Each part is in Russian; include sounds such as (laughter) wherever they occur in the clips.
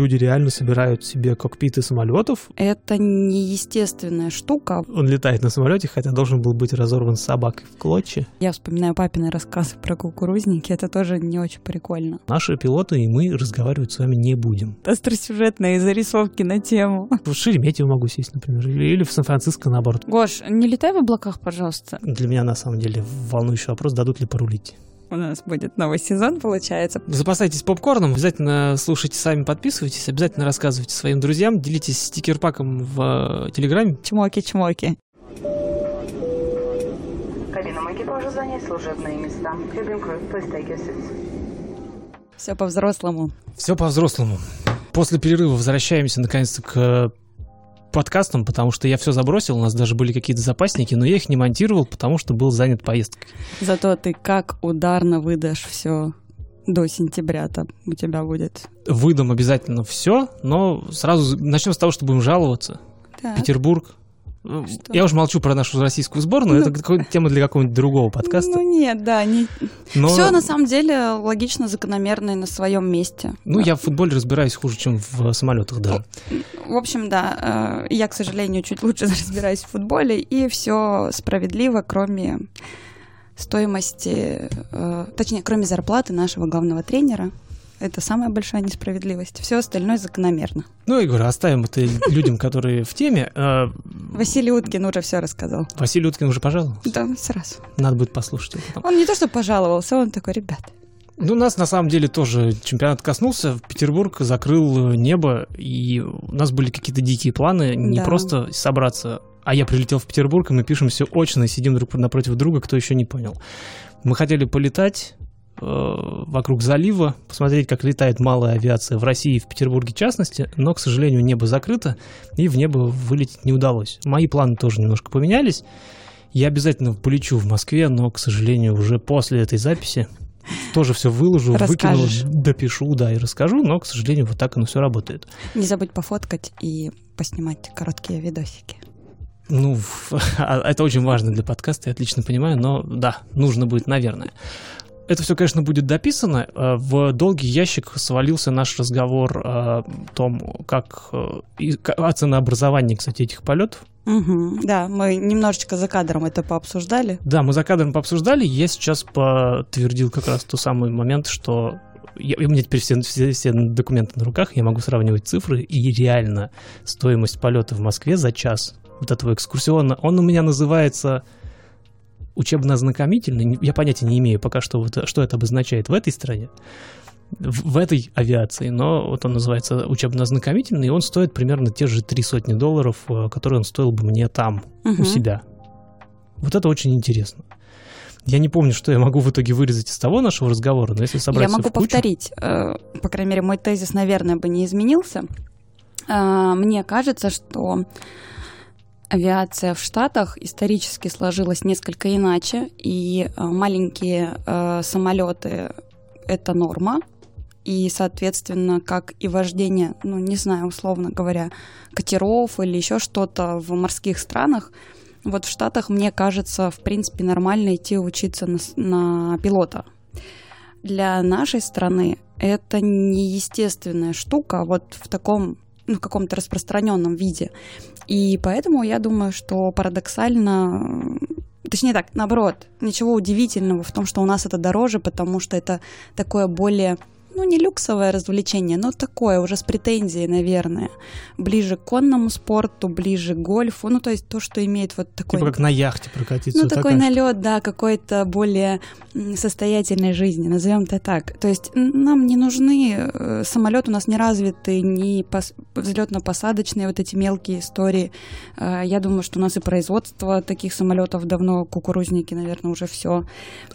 Люди реально собирают себе кокпиты самолетов. Это неестественная штука. Он летает на самолете, хотя должен был быть разорван собакой в клочья. Я вспоминаю папины рассказы про кукурузники. Это тоже не очень прикольно. Наши пилоты и мы разговаривать с вами не будем. Остросюжетные зарисовки на тему. (laughs) В Шереметьево могу сесть, например, или в Сан-Франциско наоборот. Гош, не летай в облаках, пожалуйста. Для меня на самом деле волнующий вопрос, дадут ли порулить. У нас будет новый сезон, получается. Запасайтесь попкорном, обязательно слушайте сами, подписывайтесь, обязательно рассказывайте своим друзьям, делитесь стикер-паком в э, Телеграме. Чмоки-чмоки. Кабинам экипажа занять служебные места. Cabin crew, please take your seats. Все по-взрослому. Все по-взрослому. После перерыва возвращаемся наконец-то к подкастом, потому что я все забросил, у нас даже были какие-то запасники, но я их не монтировал, потому что был занят поездкой. Зато ты как ударно выдашь все до сентября там у тебя будет. Выдам обязательно все, но сразу начнем с того, что будем жаловаться. Так. Петербург. Ну, Я уже молчу про нашу российскую сборную, это какая- тема для какого-нибудь другого подкаста. Ну нет, да, не... Но, все на самом деле логично, закономерно и на своем месте. ну, я в футболе разбираюсь хуже, чем в самолетах даже. В общем, да, э, я, к сожалению, чуть лучше (laughs) разбираюсь в футболе, и все справедливо, кроме стоимости, э, точнее, кроме зарплаты нашего главного тренера. Это самая большая несправедливость. Все остальное закономерно. Ну, я говорю, оставим это людям, которые в теме. Э, Василий Уткин уже все рассказал. Василий Уткин уже пожаловал. Да, сразу. Надо будет послушать его. Он не то что пожаловался, он такой, ребят, Ну, нас на самом деле тоже чемпионат коснулся. Петербург закрыл небо, и у нас были какие-то дикие планы. Не Да. просто собраться, а я прилетел в Петербург, и мы пишем все очно, и сидим друг напротив друга, кто еще не понял. Мы хотели полетать вокруг залива, посмотреть, как летает малая авиация в России и в Петербурге в частности, но, к сожалению, небо закрыто, и в небо вылететь не удалось. Мои планы тоже немножко поменялись. Я обязательно полечу в Москве, но, к сожалению, уже после этой записи тоже все выложу, выкину, допишу, да, и расскажу, но, к сожалению, вот так оно все работает. не забудь пофоткать и поснимать короткие видосики. Ну, (laughs) а это очень важно для подкаста, я отлично понимаю, но да, нужно будет, наверное. Это все, конечно, будет дописано. Э, В долгий ящик свалился наш разговор о том, как э, о ценообразовании, кстати, этих полетов. Мгм, Да, мы немножечко за кадром это пообсуждали. Да, мы за кадром пообсуждали. Я сейчас подтвердил как раз тот самый момент, что я, у меня теперь все, все, все документы на руках, я могу сравнивать цифры, и реально стоимость полета в Москве за час вот этого экскурсиона, он у меня называется учебно-ознакомительный. Я понятия не имею пока что, вот, что это обозначает в этой стране, в, в этой авиации, но вот он называется учебно-ознакомительный, и он стоит примерно те же три сотни долларов, э, которые он стоил бы мне там, Мгм. у себя. Вот это очень интересно. Я не помню, что я могу в итоге вырезать из того нашего разговора, но если собрать Я могу в кучу- повторить, э, по крайней мере, мой тезис, наверное, бы не изменился. Э, Мне кажется, что авиация в Штатах исторически сложилась несколько иначе, и э, маленькие э, самолеты это норма, и, соответственно, как и вождение, ну, не знаю, условно говоря, катеров или еще что-то в морских странах, вот в Штатах, мне кажется, в принципе, нормально идти учиться на, на пилота. Для нашей страны это неестественная штука вот в таком, ну, в каком-то распространенном виде. И поэтому я думаю, что парадоксально, точнее так, наоборот, ничего удивительного в том, что у нас это дороже, потому что это такое более ну, не люксовое развлечение, но такое, уже с претензией, наверное. Ближе к конному спорту, ближе к гольфу. Ну, то есть то, что имеет вот такой... Типа как на яхте прокатиться. Ну, такой такая налет, да, какой-то более состоятельной жизни, назовем это так. То есть нам не нужны э, самолет у нас не развитый, ни пос- взлетно-посадочные вот эти мелкие истории. Э, Я думаю, что у нас и производство таких самолетов давно, кукурузники, наверное, уже все.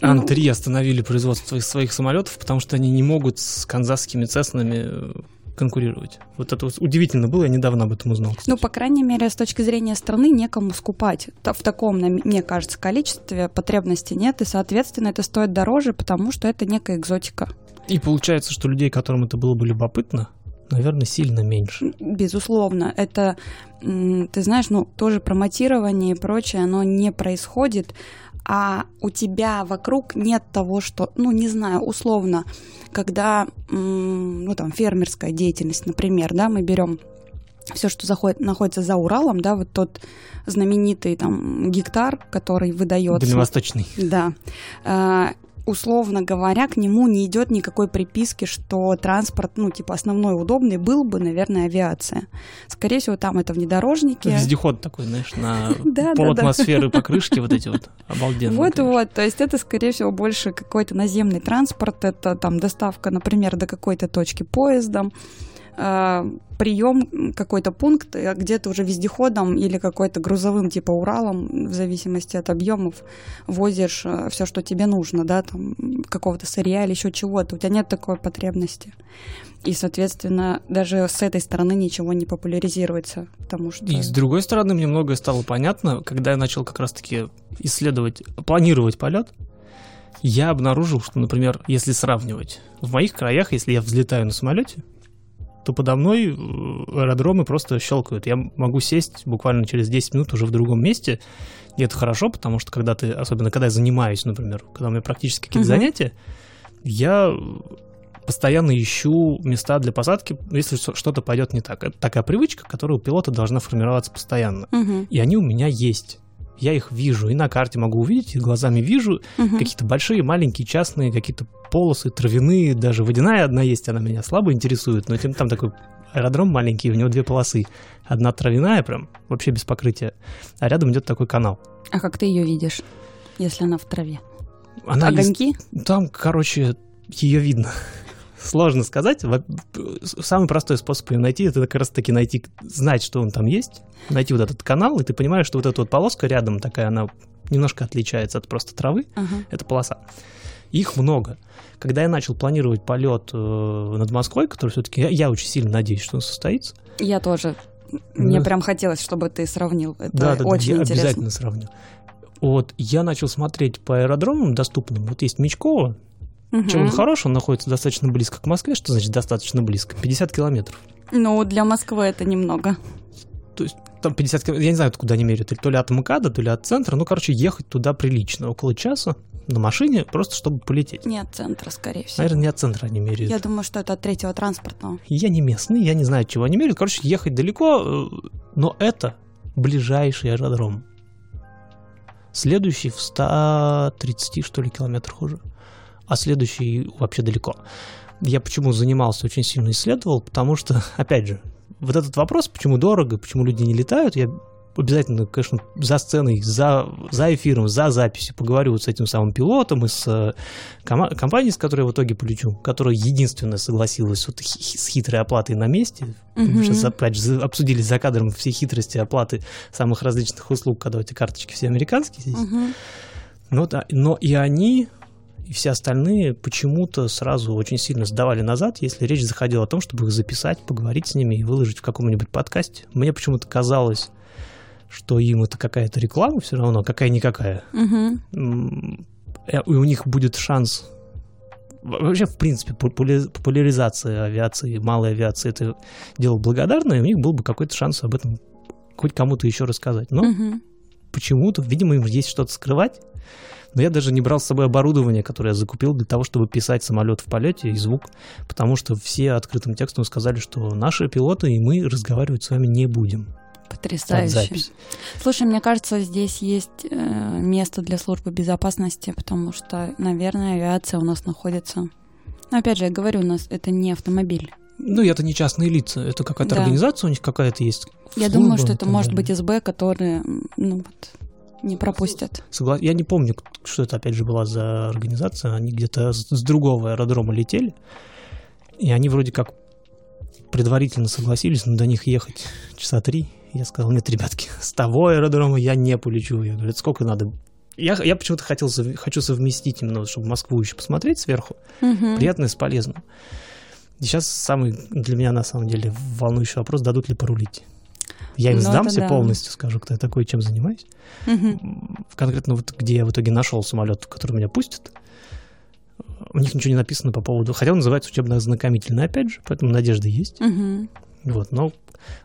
Ан-3 остановили производство своих самолетов, потому что они не могут с канзасскими цеснами э, конкурировать. Вот это вот удивительно было, я недавно об этом узнал. кстати. Ну, по крайней мере, с точки зрения страны некому скупать. В таком, мне кажется, количестве потребности нет, и, соответственно, это стоит дороже, потому что это некая экзотика. И получается, что людей, которым это было бы любопытно, наверное, сильно меньше. Безусловно, это, ты знаешь, ну, тоже промотирование и прочее, оно не происходит а у тебя вокруг нет того, что, ну, не знаю, условно, когда, ну, там, фермерская деятельность, например, да, мы берем все, что заходит, находится за Уралом, да, вот тот знаменитый там гектар, который выдается. Дальневосточный. Да. Условно говоря, к нему не идет никакой приписки, что транспорт, ну, типа, основной удобный был бы, наверное, авиация. Скорее всего, там это внедорожники. Вездеход такой, знаешь, на (laughs) пол атмосферы покрышки вот эти вот обалденные. Вот-вот, то есть это, скорее всего, больше какой-то наземный транспорт, это там доставка, например, до какой-то точки поездом, прием какой-то пункт, э, где ты уже вездеходом или какой-то грузовым типа Уралом, в зависимости от объемов, возишь э, все, что тебе нужно, да, там какого-то сырья или еще чего-то. У тебя нет такой потребности. И, соответственно, даже с этой стороны ничего не популяризируется, потому что... И с другой стороны, мне многое стало понятно, когда я начал как раз-таки исследовать, планировать полет, я обнаружил, что, например, если сравнивать, в моих краях, если я взлетаю на самолете, то подо мной э, аэродромы просто щелкают. Я могу сесть буквально через 10 минут уже в другом месте, и это хорошо, потому что когда ты, особенно когда я занимаюсь, например, когда у меня практически какие-то угу. занятия, я постоянно ищу места для посадки, если что-то пойдет не так. Это такая привычка, которая у пилота должна формироваться постоянно. Угу. И они у меня есть я их вижу, и на карте могу увидеть, и глазами вижу угу. какие-то большие, маленькие, частные, какие-то полосы, травяные, даже водяная одна есть, она меня слабо интересует, но тем там такой аэродром маленький, у него две полосы. Одна травяная прям, вообще без покрытия, а рядом идет такой канал. А как ты ее видишь, если она в траве? Она Огоньки? Есть, там, короче, ее видно сложно сказать. Самый простой способ ее найти, это как раз таки найти, знать, что он там есть, найти вот этот канал, и ты понимаешь, что вот эта вот полоска рядом такая, она немножко отличается от просто травы. Uh-huh. Это полоса. Их много. Когда я начал планировать полет э, над Москвой, который все-таки я, я очень сильно надеюсь, что он состоится. Я тоже. Мне да. прям хотелось, чтобы ты сравнил. Это да, да, очень да, я интересно. обязательно сравню. Вот я начал смотреть по аэродромам доступным. Вот есть Мечково, Угу. Чем он хорош, он находится достаточно близко к Москве. Что значит достаточно близко? 50 километров. Ну, для Москвы это немного. То есть там 50 километров, я не знаю, откуда они меряют, то ли от МКАДа, то ли от центра. Ну, короче, ехать туда прилично, около часа на машине, просто чтобы полететь. Не от центра, скорее всего. Наверное, не от центра они меряют. Я думаю, что это от третьего транспортного. Я не местный, я не знаю, чего они меряют. Короче, ехать далеко, э, но это ближайший аэродром. Следующий в 130, что ли, километрах уже а следующий вообще далеко. Я почему занимался, очень сильно исследовал, потому что, (laughs) опять же, вот этот вопрос, почему дорого, почему люди не летают, я обязательно, конечно, за сценой, за, за эфиром, за записью поговорю вот с этим самым пилотом и с э, ком- компанией, с которой я в итоге полечу, которая единственная согласилась вот с хитрой оплатой на месте. Mm-hmm. Мы сейчас опять же обсудили за кадром все хитрости оплаты самых различных услуг, когда эти карточки все американские здесь. Mm-hmm. Ну, да, но и они и все остальные почему-то сразу очень сильно сдавали назад, если речь заходила о том, чтобы их записать, поговорить с ними и выложить в каком-нибудь подкасте. Мне почему-то казалось, что им это какая-то реклама все равно, какая-никакая. Угу. И у них будет шанс вообще, в принципе, популяризация авиации, малой авиации, это дело благодарное, и у них был бы какой-то шанс об этом хоть кому-то еще рассказать. Но угу. почему-то, видимо, им есть что-то скрывать, но я даже не брал с собой оборудование, которое я закупил для того, чтобы писать самолет в полете и звук, потому что все открытым текстом сказали, что наши пилоты и мы разговаривать с вами не будем. Потрясающе. Слушай, мне кажется, здесь есть э, место для службы безопасности, потому что, наверное, авиация у нас находится. Но опять же, я говорю, у нас это не автомобиль. Ну, это не частные лица, это какая-то да. организация у них какая-то есть. Я думаю, что это может быть СБ, которые, ну вот, не пропустят. Согла... Я не помню, что это опять же была за организация. Они где-то с, другого аэродрома летели. И они вроде как предварительно согласились, но до них ехать часа три. Я сказал, нет, ребятки, (laughs) с того аэродрома я не полечу. Я говорю, сколько надо? Я, я почему-то хотел, хочу совместить именно, чтобы Москву еще посмотреть сверху. Угу. Приятное с полезным. И сейчас самый для меня на самом деле волнующий вопрос, дадут ли порулить. Я им ну, сдамся да. полностью, скажу, кто я такой, чем занимаюсь. Угу. Конкретно вот где я в итоге нашел самолет, который меня пустит. У них ничего не написано по поводу... Хотя он называется учебно-ознакомительный, опять же, поэтому надежда есть. Угу. Вот, но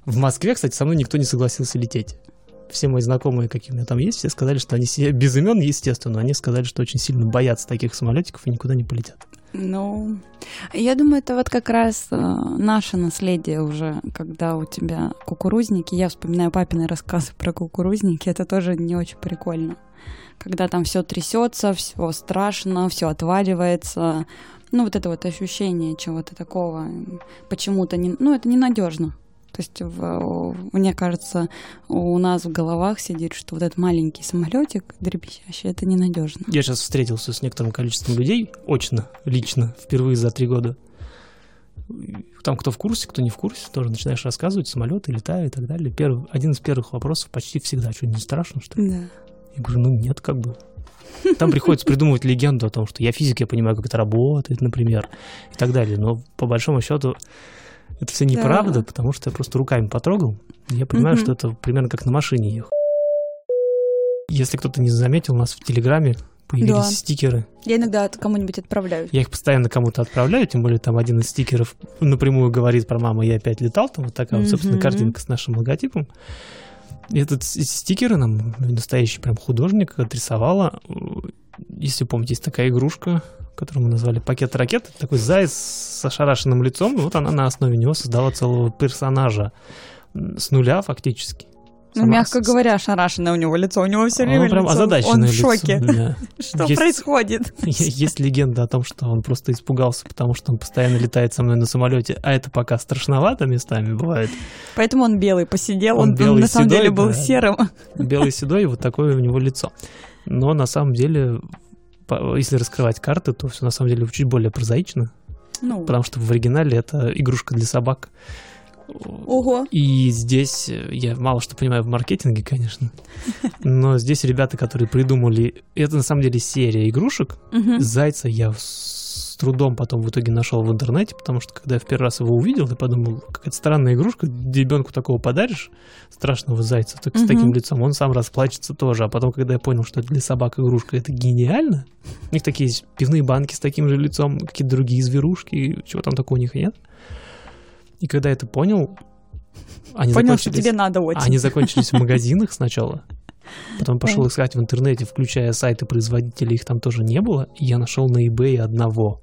в Москве, кстати, со мной никто не согласился лететь. все мои знакомые, какие у меня там есть, все сказали, что они себе без имен, естественно, они сказали, что очень сильно боятся таких самолетиков и никуда не полетят. Ну, я думаю, это вот как раз э, наше наследие уже, когда у тебя кукурузники. Я вспоминаю папины рассказы про кукурузники, это тоже не очень прикольно. Когда там все трясется, все страшно, все отваливается. Ну, вот это вот ощущение чего-то такого почему-то не. Ну, это ненадежно. То есть, в, мне кажется, у нас в головах сидит, что вот этот маленький самолетик дребезжащий, это ненадежно. Я сейчас встретился с некоторым количеством людей, очно, лично, впервые за три года. Там кто в курсе, кто не в курсе, тоже начинаешь рассказывать, самолеты летают и так далее. Первый, один из первых вопросов почти всегда, что не страшно, что ли? Да. Я говорю, ну нет, как бы. Там приходится придумывать легенду о том, что я физик, я понимаю, как это работает, например, и так далее. Но по большому счету это все неправда, да. потому что я просто руками потрогал. И я понимаю, угу. что это примерно как на машине ехать. Если кто-то не заметил, у нас в Телеграме появились да. стикеры. Я иногда кому-нибудь отправляю. Я их постоянно кому-то отправляю, тем более там один из стикеров напрямую говорит про маму, я опять летал, там вот такая, mm собственно, картинка с нашим логотипом. И этот стикеры нам настоящий прям художник отрисовала. Если помните, есть такая игрушка, которую мы назвали «Пакет ракет». Такой заяц с ошарашенным лицом. И вот она на основе него создала целого персонажа с нуля фактически. Ну, мягко с... говоря, ошарашенное у него лицо. У него все время он прям лицо. Он в лицо, шоке. Да. (laughs) Что есть, происходит? (laughs) Есть легенда о том, что он просто испугался, потому что он постоянно летает со мной на самолете, а это пока страшновато местами бывает. Поэтому он белый посидел, он, он, белый, на самом седой, деле был да, серым. Белый седой, и вот такое у него лицо. Но на самом деле если раскрывать карты, то все на самом деле чуть более прозаично. Ну. Потому что в оригинале это игрушка для собак. Ого. И здесь я мало что понимаю в маркетинге, конечно. (laughs) Но здесь ребята, которые придумали... Это на самом деле серия игрушек. Угу. Зайца я трудом потом в итоге нашел в интернете, потому что когда я в первый раз его увидел, я подумал, какая-то странная игрушка, ребенку такого подаришь, страшного зайца, так, с таким лицом, он сам расплачется тоже. А потом, когда я понял, что это для собак игрушка, это гениально. У них такие есть пивные банки с таким же лицом, какие-то другие зверушки, чего там такого у них нет. И когда я это понял, они Понял, что тебе надо очень. Они закончились в магазинах сначала. (laughs) Потом пошел искать в интернете, включая сайты производителей, их там тоже не было. И я нашел на eBay одного.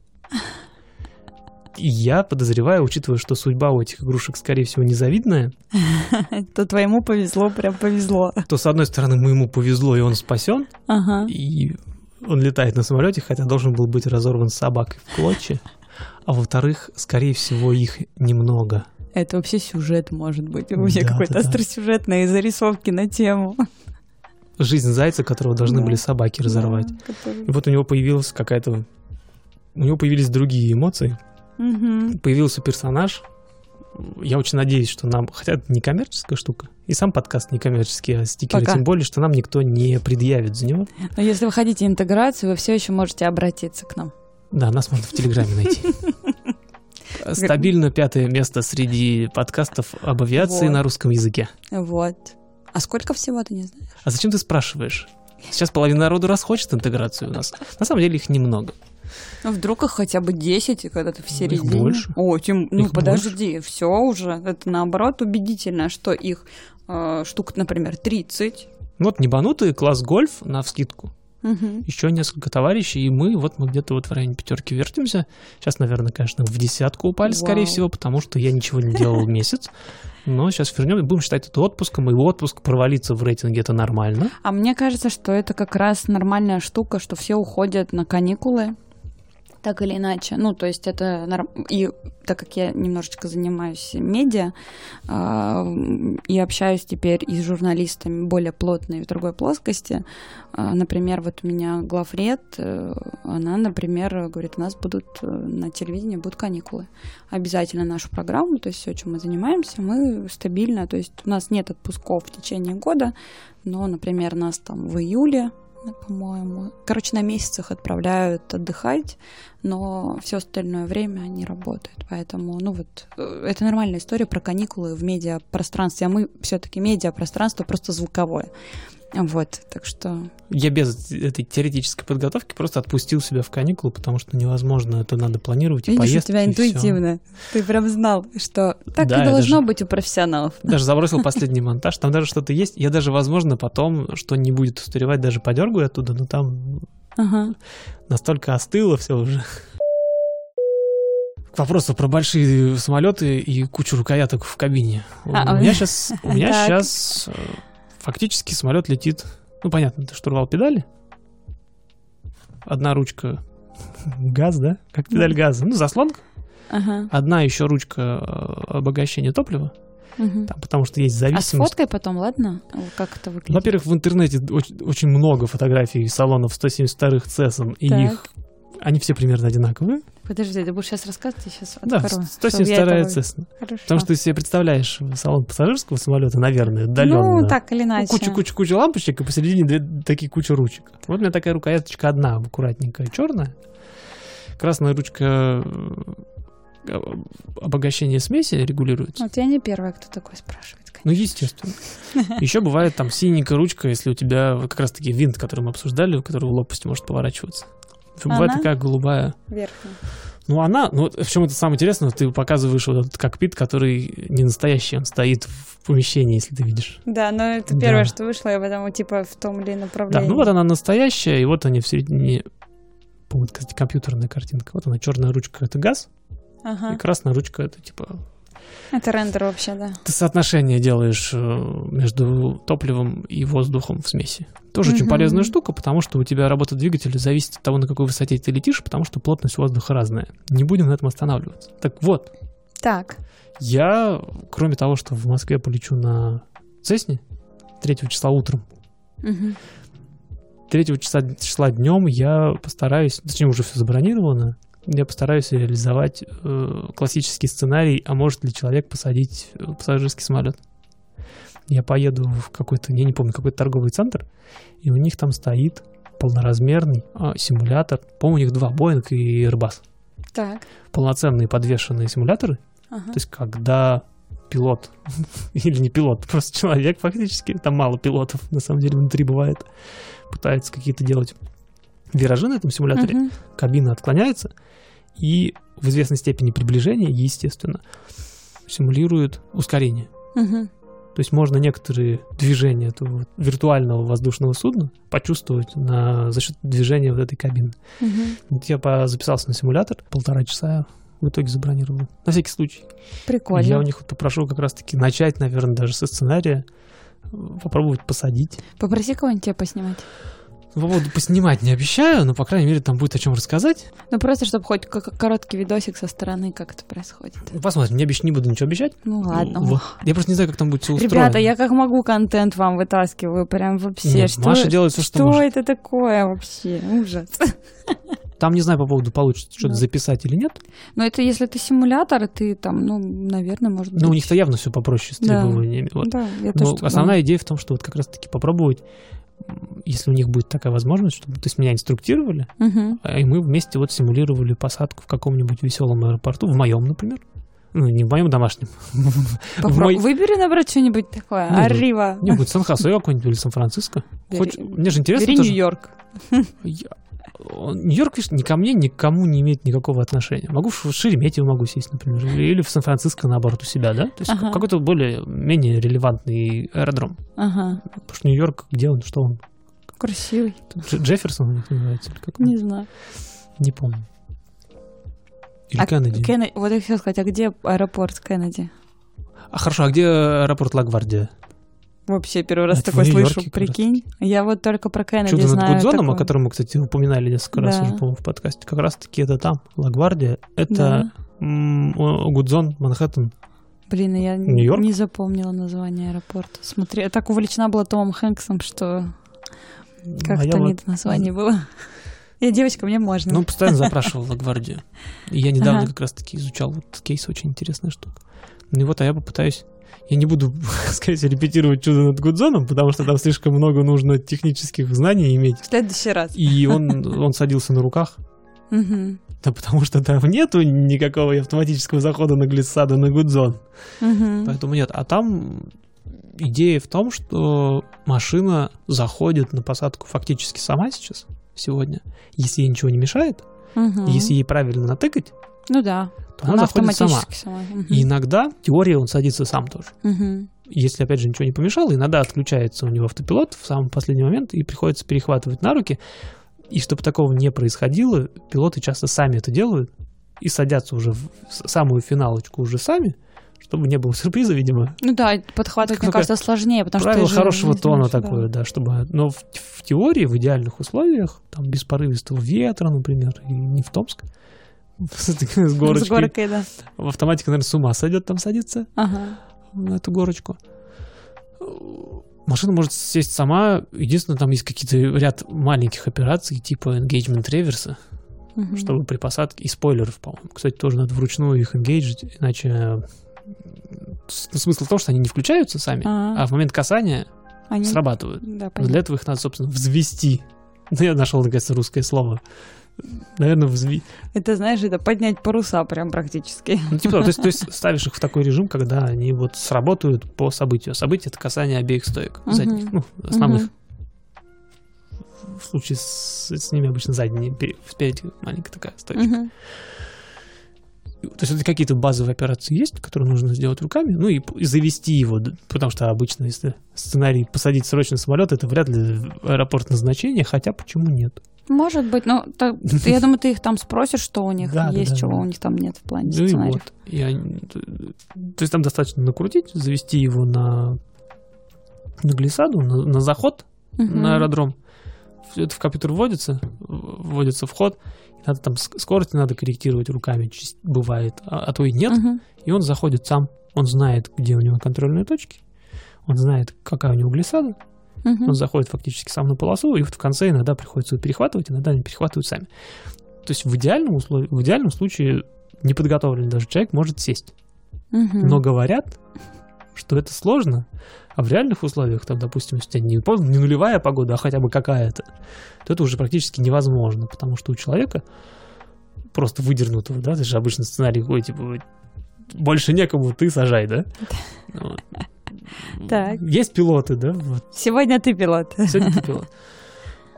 Я подозреваю, учитывая, что судьба у этих игрушек, скорее всего, незавидная. (laughs) То твоему повезло, прям повезло. То, с одной стороны, моему повезло, и он спасен. Ага. И он летает на самолете, хотя должен был быть разорван собакой в клочья. А во-вторых, скорее всего, их немного. Это вообще сюжет, может быть. У меня да, какой-то да, остросюжетные зарисовки на тему. Жизнь зайца, которого должны да. были собаки разорвать. Да, который... И вот у него появилась какая-то... У него появились другие эмоции. Угу. Появился персонаж. Я очень надеюсь, что нам, хотя это не коммерческая штука, и сам подкаст не коммерческий, а стикеры, Пока. тем более, что нам никто не предъявит за него. Но если вы хотите интеграцию, вы все еще можете обратиться к нам. Да, нас можно в Телеграме найти. (laughs) Стабильно пятое место среди подкастов об авиации вот. на русском языке. Вот. А сколько всего ты не знаешь? А зачем ты спрашиваешь? Сейчас половина народу расхочет интеграцию у нас. На самом деле их немного. Ну, вдруг их хотя бы 10, когда ты в середине. Их больше. О, тем, ну их подожди, больше. все уже. Это наоборот убедительно, что их э, штук, например, 30. Вот небанутый класс гольф на вскидку. Угу. Еще несколько товарищей, и мы вот мы где-то вот в районе пятерки вертимся. Сейчас, наверное, конечно, в десятку упали, Вау. скорее всего, потому что я ничего не делал месяц. Но сейчас вернем, будем считать это отпуском, и отпуск провалиться в рейтинге это нормально. А мне кажется, что это как раз нормальная штука, что все уходят на каникулы, так или иначе. Ну, то есть это... И так как я немножечко занимаюсь медиа э, и общаюсь теперь и с журналистами более плотно и в другой плоскости, э, например, вот у меня главред, э, она, например, говорит, у нас будут э, на телевидении будут каникулы. Обязательно нашу программу, то есть все, чем мы занимаемся, мы стабильно, то есть у нас нет отпусков в течение года, но, например, нас там в июле по-моему. Короче, на месяцах отправляют отдыхать, но все остальное время они работают. Поэтому, ну вот, э, это нормальная история про каникулы в медиапространстве. А мы все-таки медиапространство просто звуковое. Вот, так что... Я без этой теоретической подготовки просто отпустил себя в каникулы, потому что невозможно, это надо планировать и Видишь, у поездки, тебя и всё. интуитивно. Ты прям знал, что так Да, и должно даже- быть у профессионалов. Даже (laughs) забросил последний монтаж, там даже что-то есть. Я даже, возможно, потом, что не будет устаревать, даже подергаю оттуда, но там Ага. настолько остыло все уже. К вопросу про большие самолеты и кучу рукояток в кабине. А, у меня сейчас, у (laughs) меня сейчас фактически самолет летит. Ну понятно, это штурвал педали. Одна ручка (laughs) газ, да? Как педаль газа. Ну заслонка. Ага. Одна еще ручка э, обогащения топлива. Мгм. Там, потому что есть А зависимость. сфоткай потом, ладно? Как это выглядит? Ну, Во-первых, в интернете очень, очень много фотографий салонов 172-х CESM, и Так. их они все примерно одинаковые. Подожди, ты будешь сейчас рассказывать, я сейчас Да, открою. 172-я Cessna. Хорошо. Потому что ты себе представляешь салон пассажирского самолета, наверное, отдаленно. Ну, так или иначе. Куча-куча-куча лампочек, и посередине две такие куча ручек. Вот у меня такая рукояточка одна, аккуратненькая, черная. Красная ручка э, обогащения смеси регулируется. Вот я не первая, кто такой спрашивает. конечно. Ну, естественно. (laughs) Еще бывает там синенькая ручка, если у тебя как раз-таки винт, который мы обсуждали, у которого лопасть может поворачиваться. Бывает Она? такая голубая. Верхняя. Ну, она, ну, в чем это самое интересное, ты показываешь вот этот кокпит, который не настоящий, он стоит в помещении, если ты видишь. Да, но это Да. первое, что вышло, я потому типа в том или Да, направлении. ну вот она настоящая, и вот они в середине, по-моему, компьютерная картинка. Вот она, черная ручка — это газ, Ага. и красная ручка — это типа Это рендер вообще, да. ты соотношение делаешь э, между топливом и воздухом в смеси. Тоже очень Мгм. полезная штука, потому что у тебя работа двигателя зависит от того, на какой высоте ты летишь, потому что плотность воздуха разная. Не будем на этом останавливаться. Так вот, Так. я, кроме того, что в Москве полечу на Цесне 3 числа утром, Мгм. 3 числа, числа днем я постараюсь, точнее уже все забронировано, я постараюсь реализовать э, классический сценарий, а может ли человек посадить э, пассажирский самолет. Я поеду в какой-то, я не помню, какой-то торговый центр, и у них там стоит полноразмерный а, симулятор. По-моему, у них два, Боинг и Airbus. Так. Полноценные подвешенные симуляторы. Ага. То есть, когда пилот, (laughs) или не пилот, просто человек фактически, там мало пилотов, на самом деле, внутри бывает, пытается какие-то делать виражи на этом симуляторе, Мгм. кабина отклоняется, и в известной степени приближения, естественно, симулирует ускорение. Мгм. То есть можно некоторые движения этого виртуального воздушного судна почувствовать на, за счет движения вот этой кабины. Мгм. Вот я записался на симулятор, полтора часа в итоге забронировал. На всякий случай. Прикольно. Я у них вот попрошу как раз-таки начать, наверное, даже со сценария, попробовать посадить. Попроси кого-нибудь тебя поснимать. По поводу поснимать не обещаю, но, по крайней мере, там будет о чем рассказать. Ну, просто, чтобы хоть короткий видосик со стороны, как это происходит. Ну, Посмотрим, не, обещ... не буду ничего обещать. Ну, ладно. Вот. Я просто не знаю, как там будет все устроено. Ребята, я как могу контент вам вытаскиваю, прям вообще. Нет, что Маша делает всё, что что может. это такое вообще? Ужас. (laughs) Там не знаю по поводу получится что-то Да. записать или нет. Но это если ты симулятор, ты там, ну, наверное, может быть. Но у них-то явно все попроще с Да. требованиями. Вот. Да, я тоже основная идея в том, что вот как раз-таки попробовать, если у них будет такая возможность, чтобы то есть меня инструктировали, а и мы вместе вот симулировали посадку в каком-нибудь веселом аэропорту, в моем, например. Ну, не в моем домашнем. (laughs) В Попро- мой- Выбери набрать что-нибудь такое. Ну. Арива. Не, будет Сан-Хосе какой-нибудь или Сан-Франциско. Бери- Хоть- Мне же интересно Бери тоже. Нью-Йорк. Я- Нью-Йорк, видишь, ни ко мне, ни к кому не имеет никакого отношения. Могу в Шереметьево могу сесть, например, или в Сан-Франциско, наоборот, у себя, да? То есть Ага. какой-то более-менее релевантный аэродром. Ага. Потому что Нью-Йорк, где он, что он? Красивый. Дж- Джефферсон у них называется, или как он? Не знаю. Не помню. Или А Кеннеди. Кенне- Вот я хотела сказать, а где аэропорт Кеннеди? А хорошо, а где аэропорт Лагвардия? Вообще первый раз Это в такой слышу, раз прикинь. Я вот только про Кеннеди Чудо над знаю. Гудзоном, о такое. котором мы, кстати, упоминали несколько раз Да. уже, по-моему, в подкасте. Как раз-таки это там, Лагвардия. Это Да. м, о, Гудзон, Манхэттен. Блин, я Нью-Йорк? не запомнила название аэропорта. Смотри, я так увлечена была Томом Хэнксом, что А как-то я не вот, до названия было. (laughs) Я девочка, мне можно. ну, постоянно запрашивал (laughs) Лагвардию. И я недавно Ага. как раз-таки изучал вот кейс, очень интересная штука. Ну и вот, а я попытаюсь... Я не буду, (laughs) скорее всего, репетировать чудо над Гудзоном, потому что там слишком много нужно технических знаний иметь. В следующий раз. И он, он садился на руках, Мгм. да потому что там нету никакого автоматического захода на глиссаду на Гудзон. Мгм. Поэтому нет. А там идея в том, что машина заходит на посадку фактически сама сейчас, сегодня. Если ей ничего не мешает, Мгм. если ей правильно натыкать, Ну да. То она, заходит сама. сама. Мгм. И иногда, в теории, он садится сам тоже. Мгм. Если, опять же, ничего не помешало, иногда отключается у него автопилот в самый последний момент, и приходится перехватывать на руки. И чтобы такого не происходило, пилоты часто сами это делают и садятся уже в самую финалочку уже сами, чтобы не было сюрприза, видимо. Ну да, подхватывать, мне кажется, сложнее, потому что Правило ты же хорошего не тона знаешь, да. такое, да, чтобы... Но в, в теории, в идеальных условиях, там, без порывистого ветра, например, и не в Томск, (laughs) с этой- с горочкой, горкой, да. в автоматике, наверное, с ума сойдет там садиться Ага. на эту горочку. Машина может сесть сама. Единственное, там есть какие-то ряд маленьких операций, типа engagement реверса, Мгм. чтобы при посадке... И спойлеров, по-моему. Кстати, тоже надо вручную их энгейджить, иначе... с- Смысл в том, что они не включаются сами, А. а в момент касания Они- срабатывают. Да, Но понятно. для этого их надо, собственно, взвести. (laughs) Ну, я нашел, наконец-то, русское слово. Наверное, взви... Это, знаешь, это поднять паруса прям практически. Ну, типа, то есть, то есть ставишь их в такой режим, когда они вот сработают по событию. Событие — это касание обеих стоек Мгм. задних, ну, основных. Мгм. В случае с, с ними обычно задние, пе- спереди маленькая такая стоечка. Мгм. То есть это какие-то базовые операции есть, которые нужно сделать руками, ну и, и завести его, потому что обычно, если сценарий посадить срочно самолет, это вряд ли аэропорт назначения, хотя почему нет? Может быть, но ты- я (laughs) думаю, ты их там спросишь, что у них Да, есть, да, чего да. у них там нет в плане Ну и сценария. вот. И они- то есть там достаточно накрутить, завести его на, на глиссаду, на, на заход, Мгм. на аэродром. Это в компьютер вводится, вводится в ход. И Надо там ск- скорость надо корректировать руками, бывает, а, а то и нет. Мгм. И он заходит сам, он знает, где у него контрольные точки, он знает, какая у него глиссада, Мгм. он заходит фактически сам на полосу, и вот в конце иногда приходится его перехватывать, иногда они перехватывают сами. То есть в идеальном, условии, в идеальном случае неподготовленный даже человек может сесть. Мгм. Но говорят, что это сложно, а в реальных условиях, там, допустим, если у тебя не, не нулевая погода, а хотя бы какая-то, то это уже практически невозможно, потому что у человека просто выдернутого, да, это же обычно сценарий ой, типа, больше некому, ты сажай, да? (laughs) Вот. Так. Есть пилоты, да, вот, Сегодня ты пилот. сегодня ты пилот.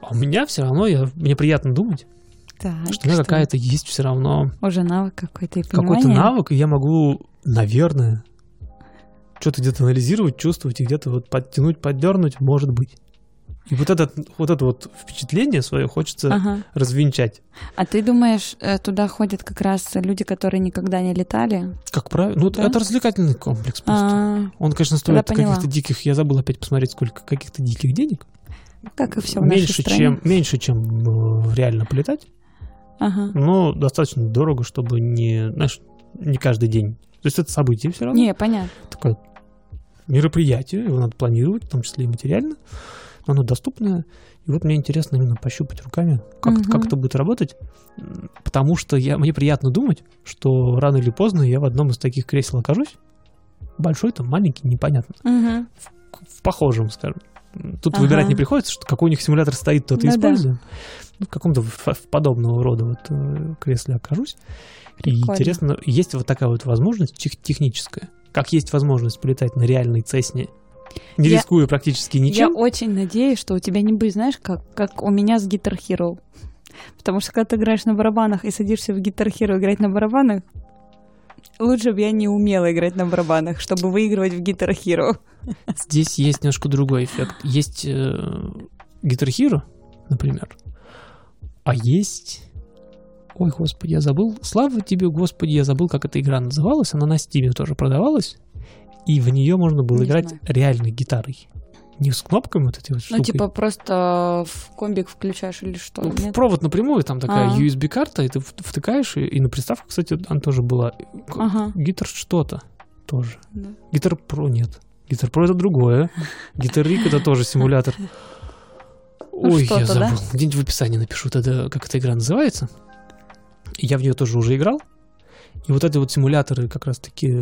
А у меня все равно, я, мне приятно думать, Так, что у меня какая-то есть все равно Уже навык какой-то и какой-то навык, и я могу, наверное, что-то где-то анализировать, чувствовать и где-то вот подтянуть, поддернуть, может быть. И вот, этот, вот это вот впечатление свое хочется Ага. развенчать. А ты думаешь, э, туда ходят как раз люди, которые никогда не летали? Как правило, ну Да? это развлекательный комплекс просто. А, Он, конечно, стоит каких-то диких, я забыл опять посмотреть, сколько каких-то диких денег. как и все в нашей меньше, стране. чем, меньше, чем э, реально полетать, Ага. но достаточно дорого, чтобы не, знаешь, не каждый день. То есть это событие все равно. Не, понятно. такое мероприятие, его надо планировать, в том числе и материально, но оно доступное. И вот мне интересно именно пощупать руками, как, Мгм. как это будет работать, потому что я, мне приятно думать, что рано или поздно я в одном из таких кресел окажусь, большой там, маленький, непонятно, Мгм. в похожем, скажем. Тут Ага. выбирать не приходится, что какой у них симулятор стоит, тот и Ну да. используем. Ну, в каком-то в- в подобного рода вот э, кресле окажусь. И Прикольно. интересно, есть вот такая вот возможность тех- техническая. Как есть возможность полетать на реальной Цесне, не Я- рискуя практически Я ничем. очень надеюсь, что у тебя не будет, знаешь, как, как у меня с Guitar Hero. Потому что когда ты играешь на барабанах и садишься в Guitar Hero играть на барабанах, лучше бы я не умела играть на барабанах, чтобы выигрывать в Guitar Hero. Здесь есть немножко другой эффект. Есть э, Guitar Hero, например, а есть... Ой, господи, я забыл. Слава тебе, господи, я забыл, как эта игра называлась. Она на Стиме тоже продавалась. И в нее можно было Не играть знаю. реальной гитарой. Не с кнопками вот этой вот Ну, штукой. типа просто в комбик включаешь или что? Ну, нет? провод напрямую, там такая А. USB-карта, и ты втыкаешь, и, и на приставку, кстати, она тоже была. Ага. Гитар что-то тоже. Да. Гитар Про нет. Гитар Про это другое. Гитар Рик это тоже симулятор. (laughs) Ой, я забыл. Где-нибудь в описании напишу тогда, как эта игра называется. Я в нее тоже уже играл. И вот эти вот симуляторы как раз-таки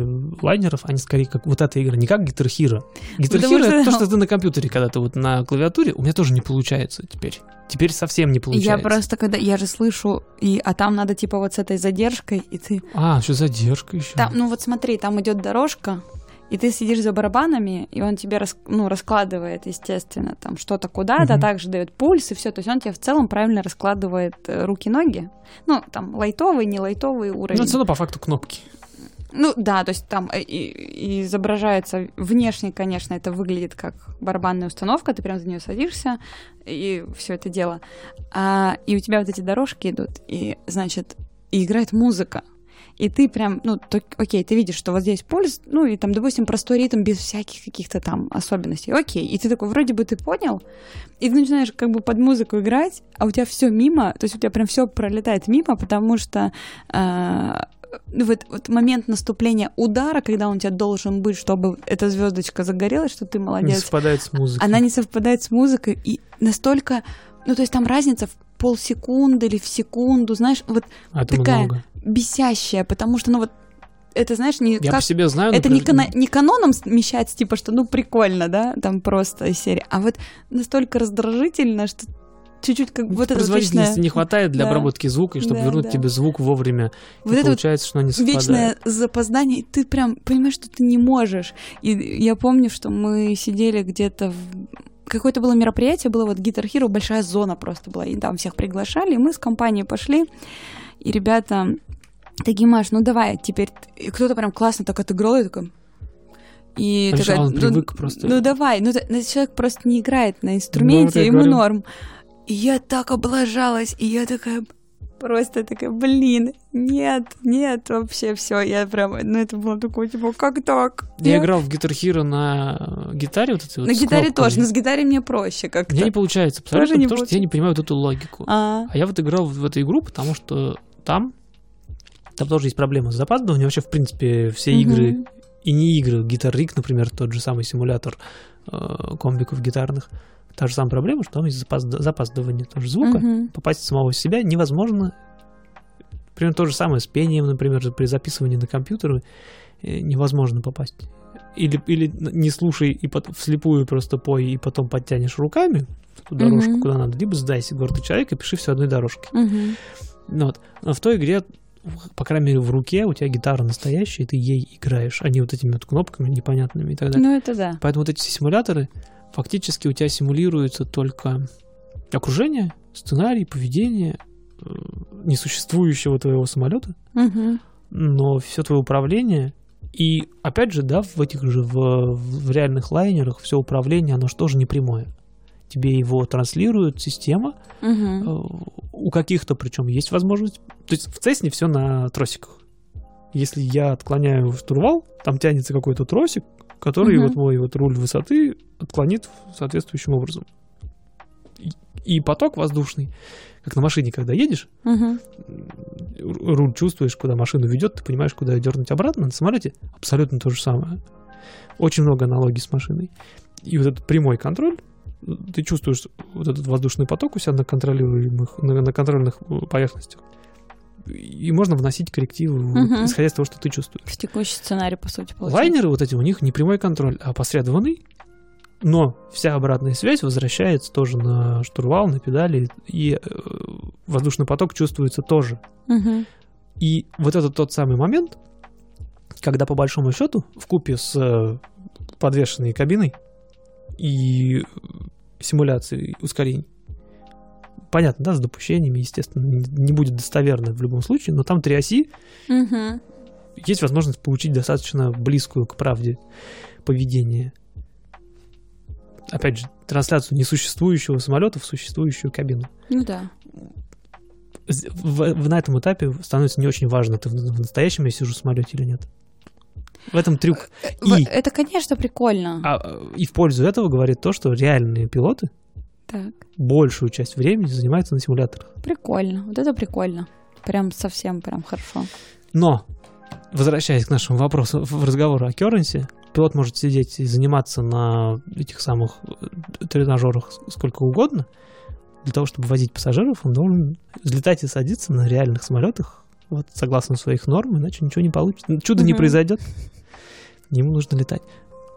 лайнеров, они скорее как вот эта игра, не как Guitar Hero. Guitar Hero это что- то, что ты на компьютере, когда ты вот на клавиатуре, у меня тоже не получается теперь. Теперь совсем не получается. Я просто когда я же слышу, и, а там надо типа вот с этой задержкой, и ты А, еще задержка еще. Там, ну вот смотри, там идет дорожка, и ты сидишь за барабанами, и он тебе рас, ну, раскладывает, естественно, там что-то куда-то, Мгм. также дает пульс и все. То есть он тебе в целом правильно раскладывает э, руки-ноги. Ну, там лайтовый, не лайтовый Ну, уровень. это все равно по факту кнопки. Ну да, то есть там э, и- и изображается внешне, конечно, это выглядит как барабанная установка, ты прям за нее садишься и все это дело. А, и у тебя вот эти дорожки идут, и значит, и играет музыка. И ты прям, ну, то- окей, ты видишь, что вот здесь пульс, ну, и там, допустим, простой ритм без всяких каких-то там особенностей. Окей. И ты такой, вроде бы ты понял, и ты начинаешь как бы под музыку играть, а у тебя все мимо, то есть у тебя прям все пролетает мимо, потому что ну, вот, вот момент наступления удара, когда он у тебя должен быть, чтобы эта звездочка загорелась, что ты Не молодец, совпадает с музыкой. она не совпадает с музыкой, и настолько, ну, то есть там разница в полсекунды или в секунду, знаешь, вот А это такая много. бесящая, потому что, ну, вот это, знаешь, не Я как... по себе знаю. Это не, например, кано- не каноном смещается, типа, что ну прикольно, да, там просто из серии, а вот настолько раздражительно, что чуть-чуть как вот это вот производительности вечное, не хватает для Да. обработки звука, и чтобы Да, вернуть да. тебе звук вовремя. вот и это вот получается, что они совпадают. вечное запоздание, и ты прям понимаешь, что ты не можешь. И я помню, что мы сидели где-то в какое-то было мероприятие, было вот Guitar Hero, большая зона просто была, и там всех приглашали, и мы с компанией пошли, и ребята такие, Маш, ну давай, теперь... ты». И кто-то прям классно так отыграл, и такой... И такая, он ну, привык просто. ну давай, ну, ну, человек просто не играет на инструменте, я ему говорю. норм. И я так облажалась, и я такая просто такая, блин, нет, нет, вообще все, я прям, ну это было такое, типа, как так? Я играл в Guitar Hero на э, гитаре вот этой вот на с гитаре тоже, но с гитарой мне проще как-то. Мне не получается абсолютно, не потому что я не понимаю вот эту логику. А, А я вот играл в, в эту игру, потому что там, там тоже есть проблема с запаздыванием. Вообще, в принципе, все Мгм. игры, и не игры, Guitar Rig, например, тот же самый симулятор э, комбиков гитарных, та же самая проблема, что там есть запазд- запаздывание тоже звука. мгм. Попасть в самого себя невозможно. Примерно то же самое с пением, например, при записывании на компьютеры э, невозможно попасть. Или, или не слушай и потом вслепую просто пой, и потом подтянешь руками ту дорожку, Мгм. куда надо, либо сдайся, гордый человек, и пиши все одной дорожкой. Ну вот. Но в той игре, по крайней мере, в руке у тебя гитара настоящая, и ты ей играешь, а не вот этими вот кнопками непонятными и так далее. Ну это да. Поэтому вот эти симуляторы, фактически у тебя симулируется только окружение, сценарий, поведение э, несуществующего твоего самолета, Мгм. но все твое управление и, опять же, да, в этих же, в, в реальных лайнерах все управление, оно же тоже не прямое. Тебе его транслирует система. Э, у каких-то причем есть возможность. То есть в Цесне все на тросиках. Если я отклоняю штурвал, там тянется какой-то тросик, который Мгм. вот мой вот руль высоты отклонит соответствующим образом. И, поток воздушный, как на машине, когда едешь, р- руль чувствуешь, куда машину ведет, ты понимаешь, куда ее дернуть обратно. На самолете абсолютно то же самое. Очень много аналогий с машиной. И вот этот прямой контроль, ты чувствуешь вот этот воздушный поток у себя на контролируемых, на, на контрольных э, поверхностях. И можно вносить коррективы, Мгм. исходя из того, что ты чувствуешь. В текущий сценарий, по сути, получается. Лайнеры вот эти, у них не прямой контроль, а посредованный. Но вся обратная связь возвращается тоже на штурвал, на педали, и э, воздушный поток чувствуется тоже. Мгм. И вот это тот самый момент, когда по большому счету в купе с э, подвешенной кабиной и симуляцией ускорений, понятно, да, с допущениями, естественно, не будет достоверно в любом случае, но там три оси, Мгм. есть возможность получить достаточно близкую к правде поведение. Опять же, трансляцию несуществующего самолета в существующую кабину. Ну да. В- в- на этом этапе становится не очень важно, ты в, в настоящем я сижу в самолете или нет. В этом трюк. В- И, Это, конечно, прикольно. а, э, и в пользу этого говорит то, что реальные пилоты Так, большую часть времени занимаются на симуляторах. прикольно. Вот это прикольно. Прям совсем прям хорошо. Но, возвращаясь к нашему вопросу, в разговору о Кернсе, пилот может сидеть и заниматься на этих самых э, тренажерах сколько угодно. Для того, чтобы возить пассажиров, он должен взлетать и садиться на реальных самолетах, вот, согласно своих норм, иначе ничего не получится. Чудо не Мгм. произойдет. Ему нужно летать.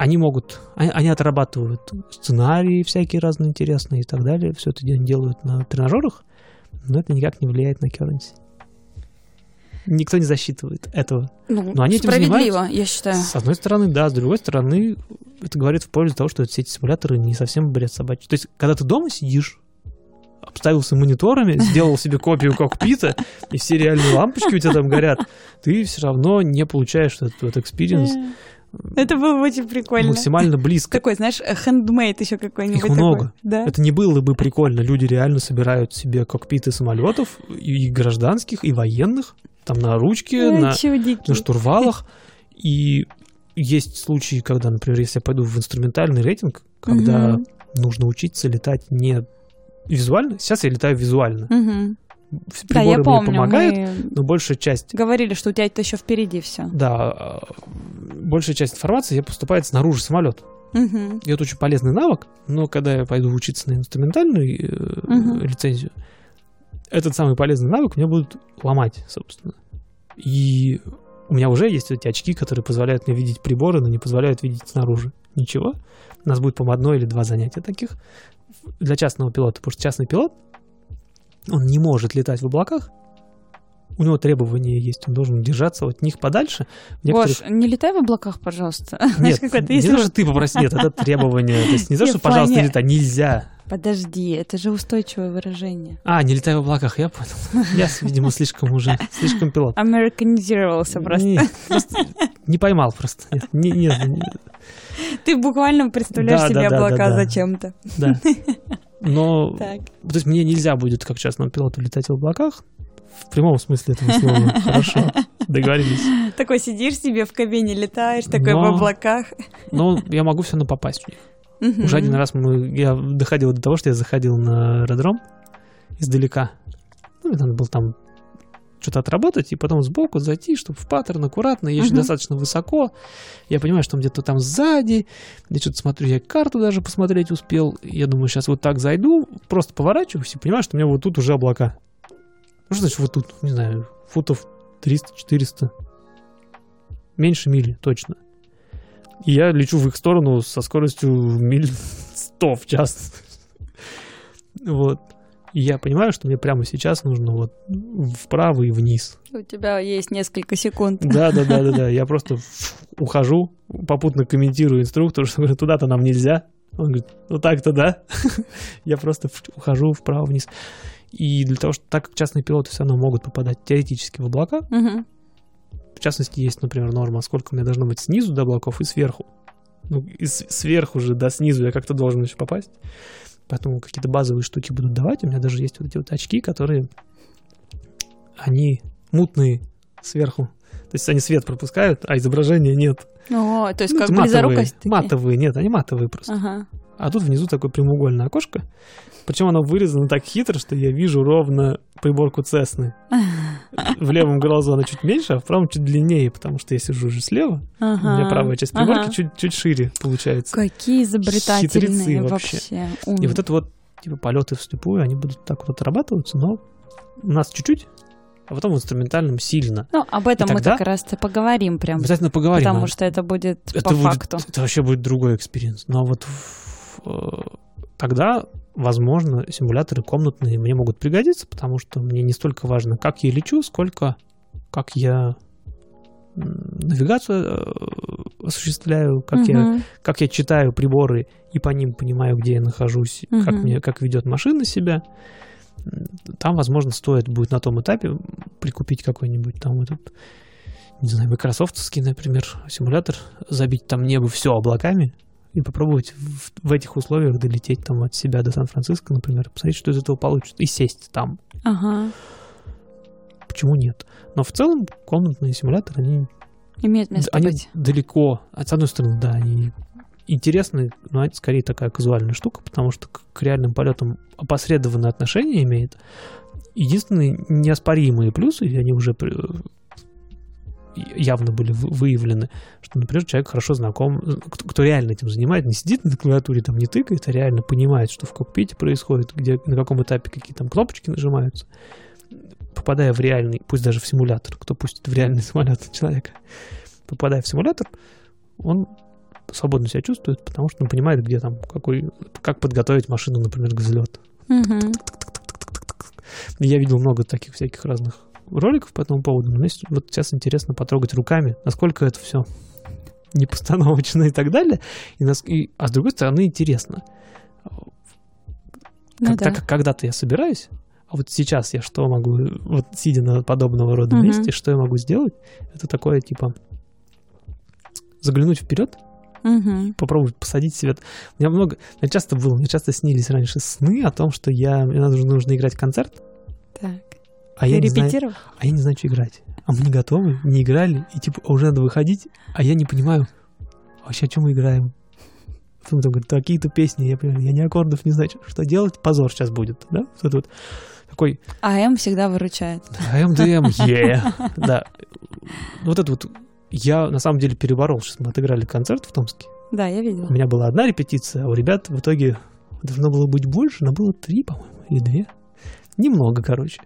Они могут, они, они отрабатывают сценарии всякие разные интересные и так далее. Все это делают на тренажерах, но это никак не влияет на Кернси. Никто не засчитывает этого. Ну, Но они этим справедливо, я считаю. С одной стороны, да, с другой стороны, это говорит в пользу того, что все эти симуляторы не совсем бред собачий. То есть, когда ты дома сидишь, обставился мониторами, сделал себе копию кокпита, и все реальные лампочки у тебя там горят, ты все равно не получаешь этот, этот experience Это было бы очень прикольно. максимально близко. Такой, знаешь, хендмейд еще какой-нибудь. Их много. Да. Это не было бы прикольно. Люди реально собирают себе кокпиты самолетов, и гражданских, и военных, там на ручке, Ой, на, чудики. на штурвалах. И есть случаи, когда, например, если я пойду в инструментальный рейтинг, когда Мгм. нужно учиться летать не визуально. Сейчас я летаю визуально. Мгм. Все Да, Приборы я мне помню, помогают, мы но большая часть, говорили, что у тебя это еще впереди все. да, большая часть информации я поступает снаружи самолета. И это очень полезный навык, но когда я пойду учиться на инструментальную Мгм. лицензию, этот самый полезный навык мне будут ломать, собственно. И у меня уже есть эти очки, которые позволяют мне видеть приборы, но не позволяют видеть снаружи ничего. У нас будет, по-моему, одно или два занятия таких для частного пилота, потому что частный пилот, он не может летать в облаках, у него требования есть, он должен держаться от них подальше. В некоторых- Гош, не летай в облаках, пожалуйста. (laughs) Нет, не что ты попроси, нет, это требование. То есть не то, (laughs) что, пожалуйста, не летай, нельзя. Подожди, это же устойчивое выражение. А, не летай в облаках, я понял. (laughs) Я, видимо, слишком уже, слишком пилот. Американизировался просто. Не, просто не поймал просто. Нет, не- нет, не- Ты буквально представляешь Да, себе да, облака да, да. зачем-то. да. Но, Так. то есть мне нельзя будет, как частному пилоту, летать в облаках. В прямом смысле этого слова. (laughs) Хорошо, договорились. Такой сидишь себе в кабине, летаешь, такой Но- в облаках. Но я могу все равно попасть в них. Уже один раз мы, я доходил до того, что я заходил на аэродром издалека. Ну, мне надо было там что-то отработать, и потом сбоку зайти, чтобы в паттерн аккуратно. Я еще Мгм. достаточно высоко. Я понимаю, что где-то там сзади. Я что-то смотрю, я карту даже посмотреть успел. Я думаю, сейчас вот так зайду, просто поворачиваюсь и понимаю, что у меня вот тут уже облака. Ну, что значит вот тут? Не знаю, футов 300-400. Меньше мили, точно. И я лечу в их сторону со скоростью миль 100 в час. (laughs) Вот. И я понимаю, что мне прямо сейчас нужно вот вправо и вниз. У тебя есть несколько секунд. (laughs) Да, да, да, да, да. Я просто ухожу, попутно комментирую инструктору, (laughs) что говорю, туда-то нам нельзя. Он говорит, ну так-то да. (laughs) Я просто ухожу вправо-вниз. И для того, что так как частные пилоты все равно могут попадать теоретически в облака, в частности, есть, например, норма, сколько мне должно быть снизу до облаков и сверху. Ну, и сверху же до снизу я как-то должен еще попасть. Поэтому какие-то базовые штуки будут давать. У меня даже есть вот эти вот очки, которые, они мутные сверху. То есть они свет пропускают, а изображения нет. О, то есть Ну, как матовые, близорукость. такие? матовые, нет, они матовые просто. Ага. А тут внизу такое прямоугольное окошко. Причем оно вырезано так хитро, что я вижу ровно приборку Цесны. В левом глазу она чуть меньше, а в правом чуть длиннее, потому что я сижу уже слева. У меня Ага. правая часть приборки Ага. чуть, чуть шире получается. Какие изобретательные Хитрецы вообще. вообще. И вот это вот, типа, полеты вслепую, они будут так вот отрабатываться, но у нас чуть-чуть, а потом в инструментальном сильно. Ну, об этом И мы тогда- как раз-то поговорим прям. Обязательно поговорим. Потому а что это будет это по будет- факту. Это вообще будет другой experience. Но вот э, тогда, возможно, симуляторы комнатные мне могут пригодиться, потому что мне не столько важно, как я лечу, сколько как я навигацию э, осуществляю, как я Мгм. как я читаю приборы и по ним понимаю, где я нахожусь, как, Мгм. мне, как ведет машина себя, там, возможно, стоит будет на том этапе прикупить какой-нибудь там этот, не знаю, майкрософтовский, например, симулятор, забить там небо все облаками и попробовать в, в этих условиях долететь там от себя до Сан-Франциско, например, посмотреть, что из этого получится, и сесть там. Ага. Почему нет? Но в целом комнатные симуляторы, они Имеет место они быть. далеко. А С одной стороны, да, они интересны, но это скорее такая казуальная штука, потому что к, к реальным полетам опосредованное отношение имеет. Единственные неоспоримые плюсы, и они уже явно были вы- выявлены, что, например, человек хорошо знаком, кто, кто реально этим занимает, не сидит на клавиатуре, там не тыкает, а реально понимает, что в кокпите происходит, где, на каком этапе какие там кнопочки нажимаются, попадая в реальный, пусть даже в симулятор, кто пустит в реальный самолет человека, попадая в симулятор, он свободно себя чувствует, потому что он понимает, где там, какой, как подготовить машину, например, к взлету. Мгм. Я видел много таких всяких разных роликов по этому поводу, но с- вот сейчас интересно потрогать руками, насколько это все непостановочно (laughs) и так далее. И нас- и- а с другой стороны, интересно. Ну Как- да. Так как когда-то я собираюсь, а вот сейчас я что могу, вот сидя на подобного рода Мгм. месте, что я могу сделать? Это такое, типа, заглянуть вперед, Мгм. попробовать посадить себя. У меня много, мне часто было, мне часто снились раньше сны о том, что я, мне нужно, нужно играть концерт, Так. А я, не знаю, а я не знаю, что играть. А мы не готовы, не играли, и типа уже надо выходить, а я не понимаю, а вообще о чем мы играем? Потом там говорят, такие-то песни, я понимаю, я ни аккордов не знаю, что делать, позор сейчас будет, да? Вот вот такой А М всегда выручает. МДМ, е, (laughs) да. Вот это вот я на самом деле переборол. Сейчас мы отыграли концерт в Томске. Да, я видела. У меня была одна репетиция, а у ребят в итоге должно было быть больше, но было три, по-моему, или две. Немного, короче.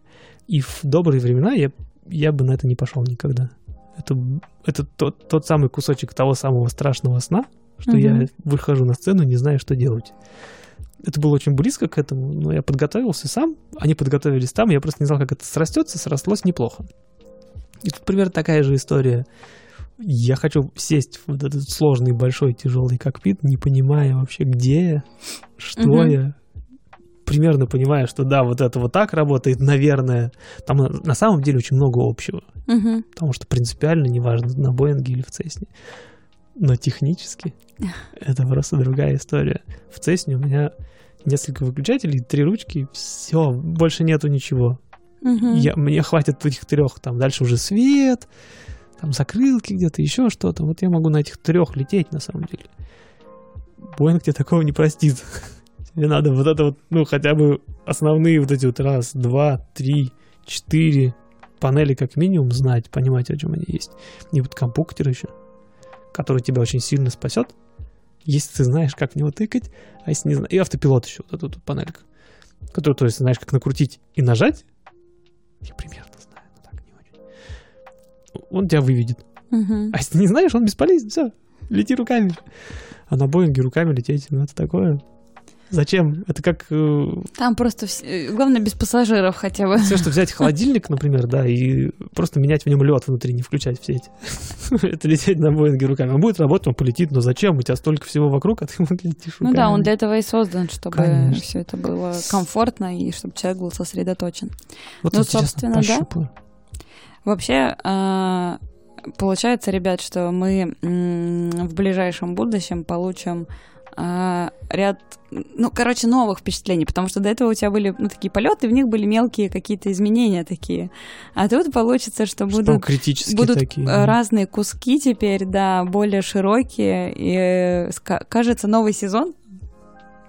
И в добрые времена я, я бы на это не пошел никогда. Это, это тот, тот самый кусочек того самого страшного сна, что Мгм. я выхожу на сцену, не знаю, что делать. Это было очень близко к этому, но я подготовился сам, они подготовились там, я просто не знал, как это срастется, срослось неплохо. И тут примерно такая же история. Я хочу сесть в этот сложный, большой, тяжелый кокпит, не понимая вообще, где я, что Мгм. я. Примерно понимая, что да, вот это вот так работает, наверное. Там на- самом деле очень много общего, Мгм. потому что принципиально неважно, на Боинге или в Цесне. Но технически (laughs) это просто другая история. В Цесне у меня несколько выключателей, три ручки, все, больше нету ничего. Мгм. Я, мне хватит этих трех, там дальше уже свет, там закрылки где-то, еще что-то. Вот я могу на этих трех лететь на самом деле. Боинг тебе такого не простит. (laughs) Тебе надо вот это вот, ну, хотя бы основные вот эти вот раз, два, три, четыре панели как минимум знать, понимать, о чем они есть. И вот компьютер еще, который тебя очень сильно спасет, если ты знаешь, как в него тыкать, а если не знаешь... И автопилот еще, вот эта вот панелька, которую, то есть, знаешь, как накрутить и нажать, я примерно знаю, но так не очень. Он тебя выведет. Мгм. А если не знаешь, он бесполезен, все. Лети руками. А на Боинге руками лететь, ну это такое. Зачем? Это как э, Там просто вс- э, главное без пассажиров хотя бы. все, что взять (laughs) холодильник, например, да, и просто менять в нем лед внутри, не включать все эти. (laughs) Это лететь на Боинге руками. Он будет работать, он полетит, но зачем? У тебя столько всего вокруг, (laughs) а ты летишь Ну да, он для этого и создан, чтобы все это было комфортно и чтобы человек был сосредоточен. Вот ну, собственно, да. Вообще, а, получается, ребят, что мы в ближайшем будущем получим а, ряд, ну, короче, новых впечатлений, потому что до этого у тебя были, ну, такие полеты, в них были мелкие какие-то изменения такие. А тут получится, что Что будут критические будут такие. э, да. разные куски теперь, да, более широкие. И, э, кажется, новый сезон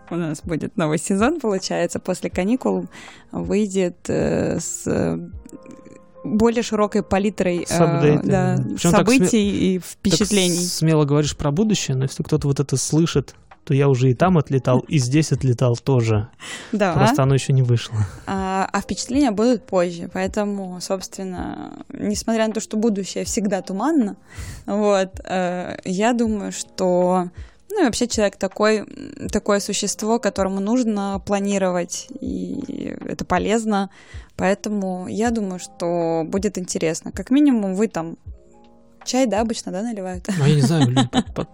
у нас будет новый сезон, получается, после каникул выйдет э, с э, более широкой палитрой С апдейтами, да, да. Причем так событий и Так впечатлений. смело говоришь про будущее, но если кто-то вот это слышит, то я уже и там отлетал, и здесь отлетал тоже. Да. Просто оно еще не вышло. А, а впечатления будут позже, поэтому, собственно, несмотря на то, что будущее всегда туманно, вот, э, я думаю, что, ну и вообще человек такой, такое существо, которому нужно планировать, и это полезно, поэтому я думаю, что будет интересно. Как минимум вы там чай, да, обычно, да, наливают? Ну, я не знаю, люди (laughs) под- под-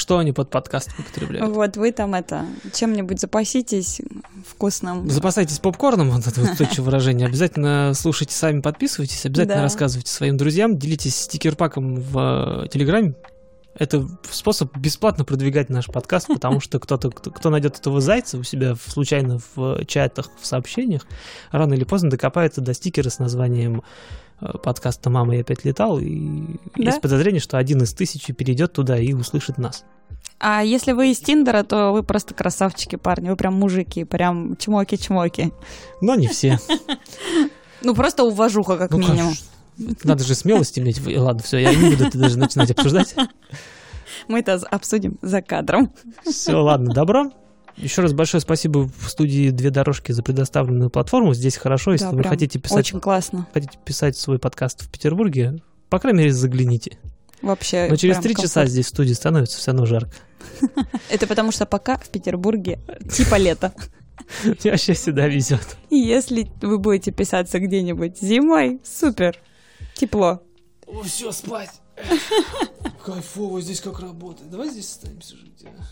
что они под подкаст употребляют. Вот, вы там это, чем-нибудь запаситесь вкусным. Запасайтесь попкорном, вот это вот точное выражение. Обязательно слушайте сами, подписывайтесь, обязательно Да. рассказывайте своим друзьям, делитесь стикер-паком в э, Телеграме. Это способ бесплатно продвигать наш подкаст, потому что кто-то, кто, кто найдет этого зайца у себя в- случайно в чатах, в сообщениях, рано или поздно докопается до стикера с названием э, подкаста «Мама, я опять летал», и Да? есть подозрение, что один из тысячи перейдет туда и услышит нас. А если вы из Тиндера, то вы просто красавчики, парни. Вы прям мужики, прям чмоки-чмоки. Но не все. Ну, просто уважуха, как Ну, минимум. Надо же смелость иметь. Ладно, все, я не буду это даже начинать обсуждать. Мы это обсудим за кадром. Все, ладно, добро. Еще раз большое спасибо в студии «Две дорожки» за предоставленную платформу. Здесь хорошо, если Да, вы хотите писать, Очень классно. хотите писать свой подкаст в Петербурге, по крайней мере, загляните. Вообще. Но через три часа здесь в студии становится все равно жарко. (laughs) Это потому что пока в Петербурге типа лето. (laughs) Мне вообще всегда везет. Если вы будете писаться где-нибудь зимой, супер, Тепло. О, все, спать. (laughs) Кайфово, здесь как работает. Давай здесь останемся жить. А?